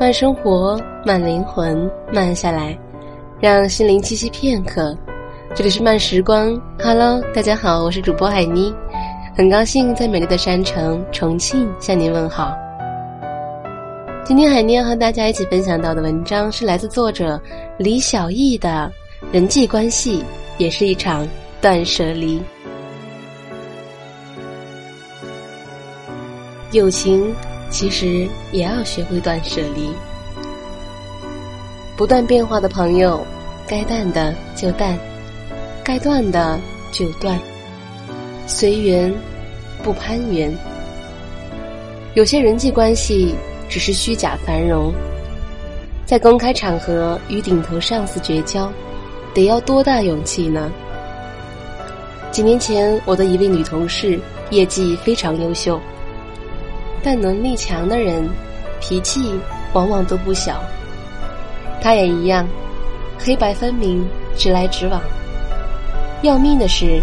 慢生活，慢灵魂，慢下来，让心灵栖息片刻。这里是慢时光，Hello，大家好，我是主播海妮，很高兴在美丽的山城重庆向您问好。今天海妮要和大家一起分享到的文章是来自作者李小艺的《人际关系也是一场断舍离》，友情。其实也要学会断舍离。不断变化的朋友，该淡的就淡，该断的就断，随缘，不攀缘。有些人际关系只是虚假繁荣，在公开场合与顶头上司绝交，得要多大勇气呢？几年前，我的一位女同事业绩非常优秀。但能力强的人，脾气往往都不小。他也一样，黑白分明，直来直往。要命的是，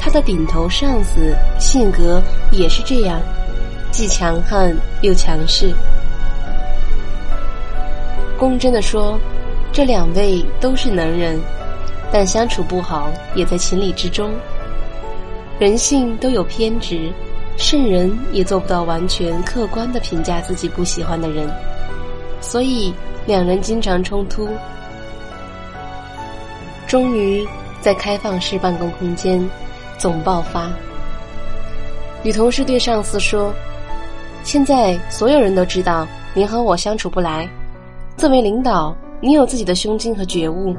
他的顶头上司性格也是这样，既强悍又强势。公正的说，这两位都是能人，但相处不好也在情理之中。人性都有偏执。圣人也做不到完全客观的评价自己不喜欢的人，所以两人经常冲突。终于在开放式办公空间总爆发。女同事对上司说：“现在所有人都知道您和我相处不来。作为领导，你有自己的胸襟和觉悟，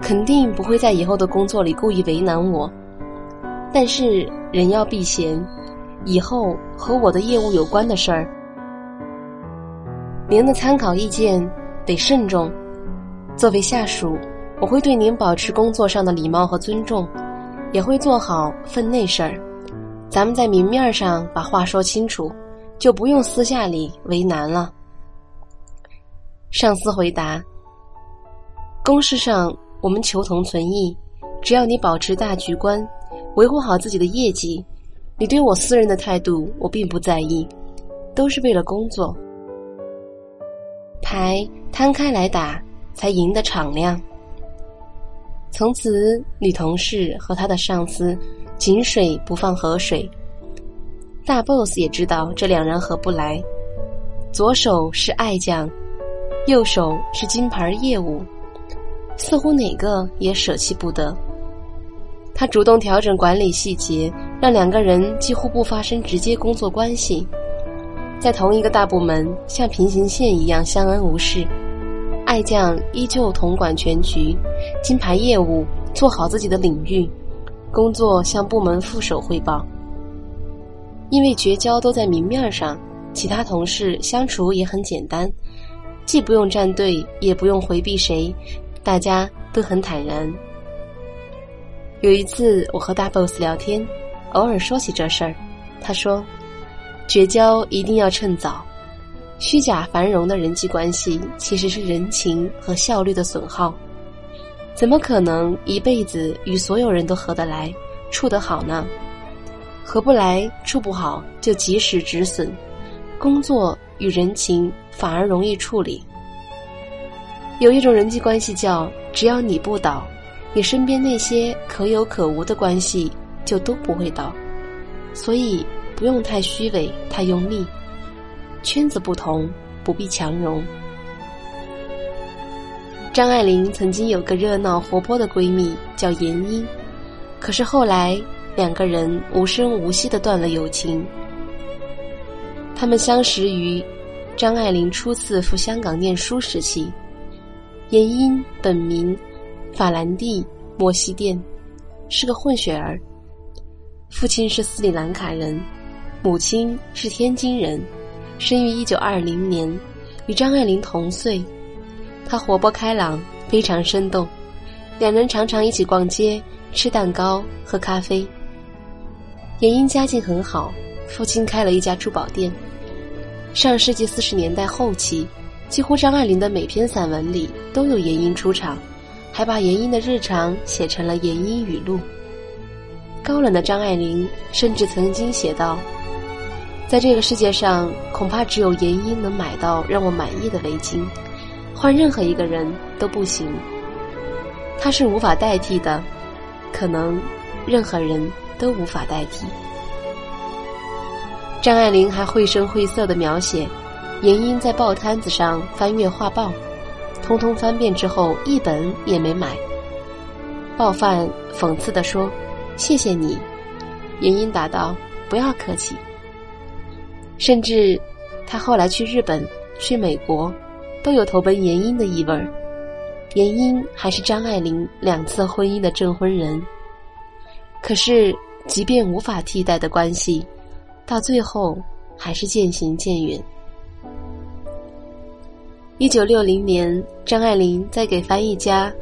肯定不会在以后的工作里故意为难我。但是人要避嫌。”以后和我的业务有关的事儿，您的参考意见得慎重。作为下属，我会对您保持工作上的礼貌和尊重，也会做好分内事儿。咱们在明面上把话说清楚，就不用私下里为难了。上司回答：公事上我们求同存异，只要你保持大局观，维护好自己的业绩。你对我私人的态度，我并不在意，都是为了工作。牌摊开来打，才赢得敞亮。从此，女同事和她的上司井水不犯河水。大 boss 也知道这两人合不来，左手是爱将，右手是金牌业务，似乎哪个也舍弃不得。他主动调整管理细节，让两个人几乎不发生直接工作关系，在同一个大部门像平行线一样相安无事。爱将依旧统管全局，金牌业务做好自己的领域，工作向部门副手汇报。因为绝交都在明面上，其他同事相处也很简单，既不用站队，也不用回避谁，大家都很坦然。有一次，我和大 boss 聊天，偶尔说起这事儿，他说：“绝交一定要趁早，虚假繁荣的人际关系其实是人情和效率的损耗，怎么可能一辈子与所有人都合得来、处得好呢？合不来、处不好就及时止损，工作与人情反而容易处理。有一种人际关系叫‘只要你不倒’。”你身边那些可有可无的关系就都不会倒，所以不用太虚伪、太用力。圈子不同，不必强融。张爱玲曾经有个热闹活泼的闺蜜叫闫英，可是后来两个人无声无息的断了友情。他们相识于张爱玲初次赴香港念书时期，闫英本名。法兰蒂·莫西甸是个混血儿，父亲是斯里兰卡人，母亲是天津人，生于一九二零年，与张爱玲同岁。她活泼开朗，非常生动，两人常常一起逛街、吃蛋糕、喝咖啡。闫英家境很好，父亲开了一家珠宝店。上世纪四十年代后期，几乎张爱玲的每篇散文里都有闫英出场。还把严英的日常写成了《严英语录》。高冷的张爱玲甚至曾经写道：“在这个世界上，恐怕只有严英能买到让我满意的围巾，换任何一个人都不行。他是无法代替的，可能任何人都无法代替。张爱玲还绘声绘色的描写，严英在报摊子上翻阅画报，通通翻遍之后一本也没买。报贩讽刺的说：“谢谢你。”严英答道：“不要客气。”甚至，他后来去日本、去美国，都有投奔严英的意味儿。严英还是张爱玲两次婚姻的证婚人。可是，即便无法替代的关系，到最后还是渐行渐远。一九六零年，张爱玲在给翻译家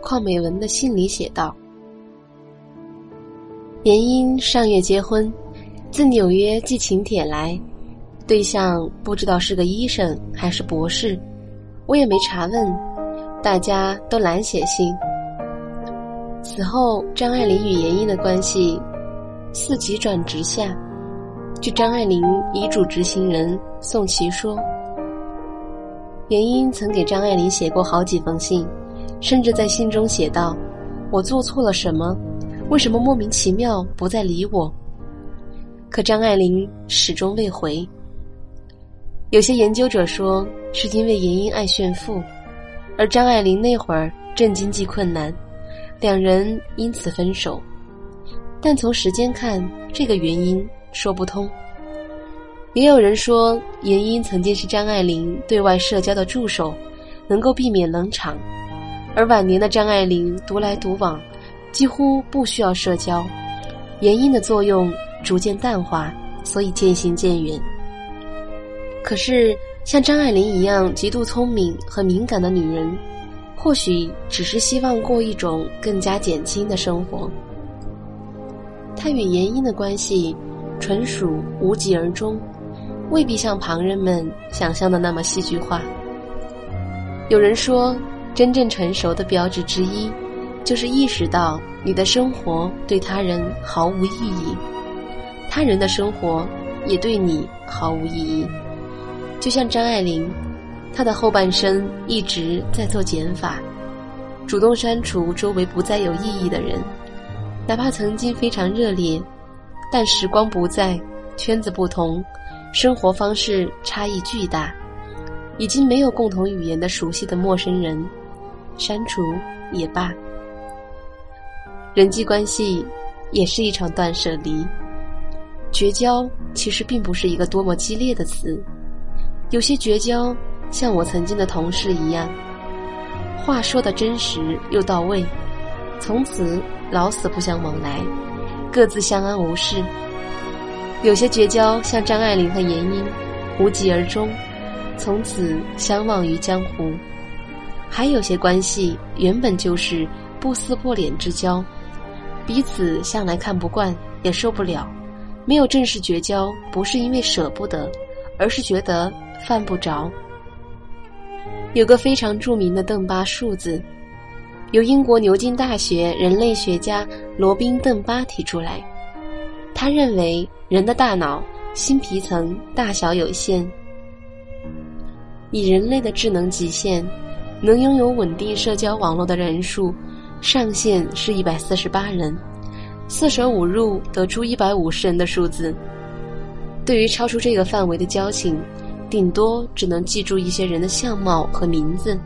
邝美文的信里写道：“严英上月结婚，自纽约寄请帖来，对象不知道是个医生还是博士，我也没查问。”大家都懒写信。此后，张爱玲与严英的关系似急转直下。据张爱玲遗嘱执行人宋琦说，严英曾给张爱玲写过好几封信，甚至在信中写道：“我做错了什么？为什么莫名其妙不再理我？”可张爱玲始终未回。有些研究者说，是因为严英爱炫富。而张爱玲那会儿正经济困难，两人因此分手。但从时间看，这个原因说不通。也有人说，严英曾经是张爱玲对外社交的助手，能够避免冷场；而晚年的张爱玲独来独往，几乎不需要社交，严英的作用逐渐淡化，所以渐行渐远。可是。像张爱玲一样极度聪明和敏感的女人，或许只是希望过一种更加减轻的生活。她与严英的关系，纯属无疾而终，未必像旁人们想象的那么戏剧化。有人说，真正成熟的标志之一，就是意识到你的生活对他人毫无意义，他人的生活也对你毫无意义。就像张爱玲，她的后半生一直在做减法，主动删除周围不再有意义的人，哪怕曾经非常热烈，但时光不在，圈子不同，生活方式差异巨大，已经没有共同语言的熟悉的陌生人，删除也罢。人际关系也是一场断舍离，绝交其实并不是一个多么激烈的词。有些绝交，像我曾经的同事一样，话说的真实又到位，从此老死不相往来，各自相安无事。有些绝交，像张爱玲和严英，无疾而终，从此相忘于江湖。还有些关系原本就是不撕破脸之交，彼此向来看不惯，也受不了，没有正式绝交，不是因为舍不得，而是觉得。犯不着。有个非常著名的邓巴数字，由英国牛津大学人类学家罗宾·邓巴提出来。他认为人的大脑新皮层大小有限，以人类的智能极限，能拥有稳定社交网络的人数上限是一百四十八人，四舍五入得出一百五十人的数字。对于超出这个范围的交情。顶多只能记住一些人的相貌和名字，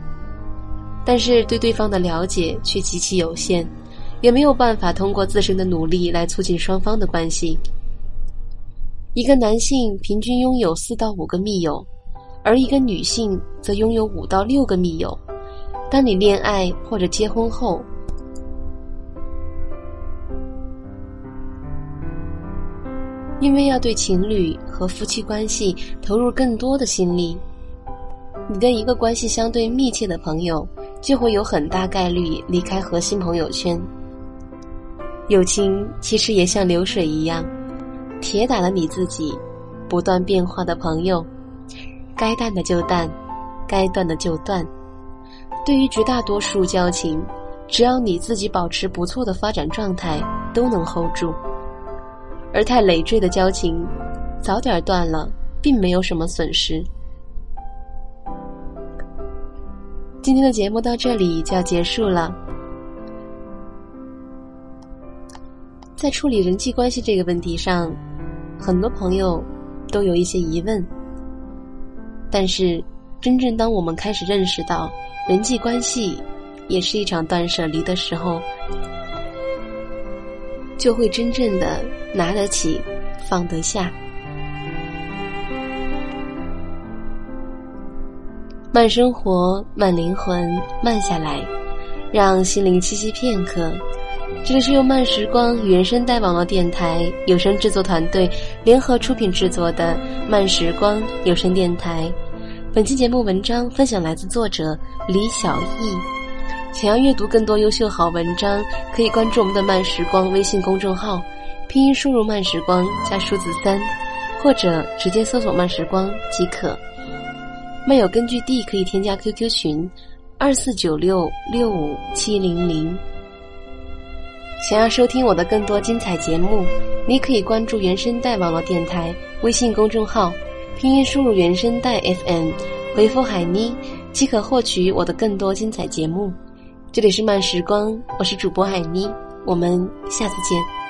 但是对对方的了解却极其有限，也没有办法通过自身的努力来促进双方的关系。一个男性平均拥有四到五个密友，而一个女性则拥有五到六个密友。当你恋爱或者结婚后，因为要对情侣和夫妻关系投入更多的心力，你的一个关系相对密切的朋友就会有很大概率离开核心朋友圈。友情其实也像流水一样，铁打了你自己，不断变化的朋友，该淡的就淡，该断的就断。对于绝大多数交情，只要你自己保持不错的发展状态，都能 hold 住。而太累赘的交情，早点断了，并没有什么损失。今天的节目到这里就要结束了。在处理人际关系这个问题上，很多朋友都有一些疑问。但是，真正当我们开始认识到人际关系也是一场断舍离的时候，就会真正的拿得起，放得下。慢生活，慢灵魂，慢下来，让心灵栖息片刻。这里是由慢时光原声带网络电台有声制作团队联合出品制作的慢时光有声电台。本期节目文章分享来自作者李小艺。想要阅读更多优秀好文章，可以关注我们的慢时光微信公众号，拼音输入慢时光加数字三，或者直接搜索慢时光即可。漫友根据地可以添加 QQ 群二四九六六五七零零。想要收听我的更多精彩节目，你可以关注原声带网络电台微信公众号，拼音输入原声带 FM，回复海妮即可获取我的更多精彩节目。这里是慢时光，我是主播海妮，我们下次见。